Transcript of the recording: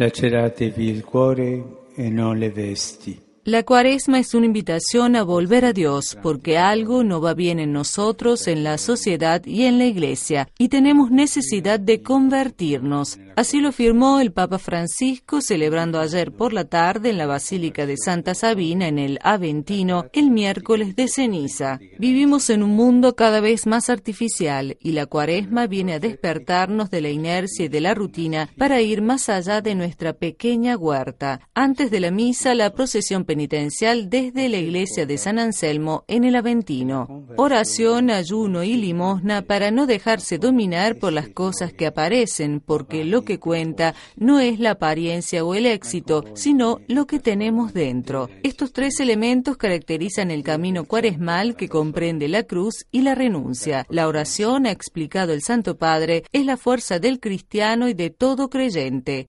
Laceratevi il cuore e non le vesti. La cuaresma es una invitación a volver a Dios porque algo no va bien en nosotros, en la sociedad y en la iglesia, y tenemos necesidad de convertirnos. Así lo firmó el Papa Francisco celebrando ayer por la tarde en la Basílica de Santa Sabina en el Aventino el miércoles de ceniza. Vivimos en un mundo cada vez más artificial y la cuaresma viene a despertarnos de la inercia y de la rutina para ir más allá de nuestra pequeña huerta. Antes de la misa, la procesión penitencial desde la iglesia de San Anselmo en el Aventino. Oración, ayuno y limosna para no dejarse dominar por las cosas que aparecen, porque lo que cuenta no es la apariencia o el éxito, sino lo que tenemos dentro. Estos tres elementos caracterizan el camino cuaresmal que comprende la cruz y la renuncia. La oración, ha explicado el Santo Padre, es la fuerza del cristiano y de todo creyente.